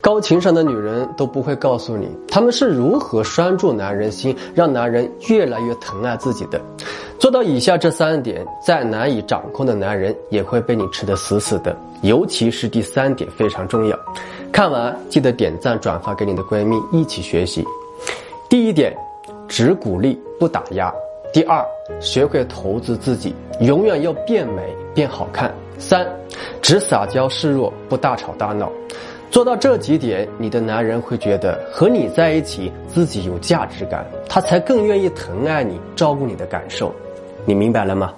高情商的女人都不会告诉你，她们是如何拴住男人心，让男人越来越疼爱自己的。做到以下这三点，再难以掌控的男人也会被你吃得死死的。尤其是第三点非常重要。看完记得点赞转发给你的闺蜜一起学习。第一点，只鼓励不打压。第二，学会投资自己，永远要变美变好看。三，只撒娇示弱，不大吵大闹。做到这几点，你的男人会觉得和你在一起自己有价值感，他才更愿意疼爱你、照顾你的感受。你明白了吗？